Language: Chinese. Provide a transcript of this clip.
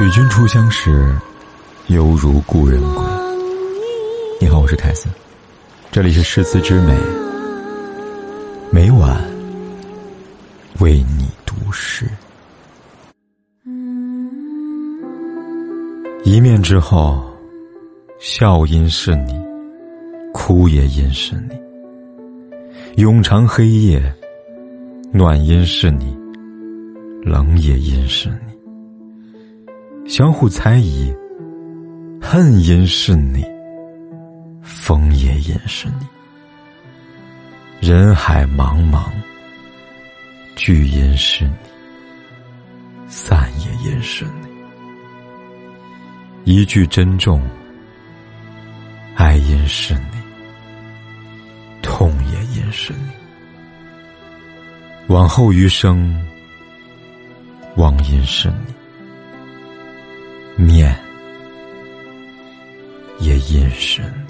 与君初相识，犹如故人归。你好，我是凯斯，这里是诗词之美，每晚为你读诗。一面之后，笑因是你，哭也因是你。永长黑夜，暖因是你，冷也因是你。相互猜疑，恨因是你，风也因是你。人海茫茫，聚因是你，散也因是你。一句珍重，爱因是你，痛也因是你。往后余生，望因是你。面也隐身。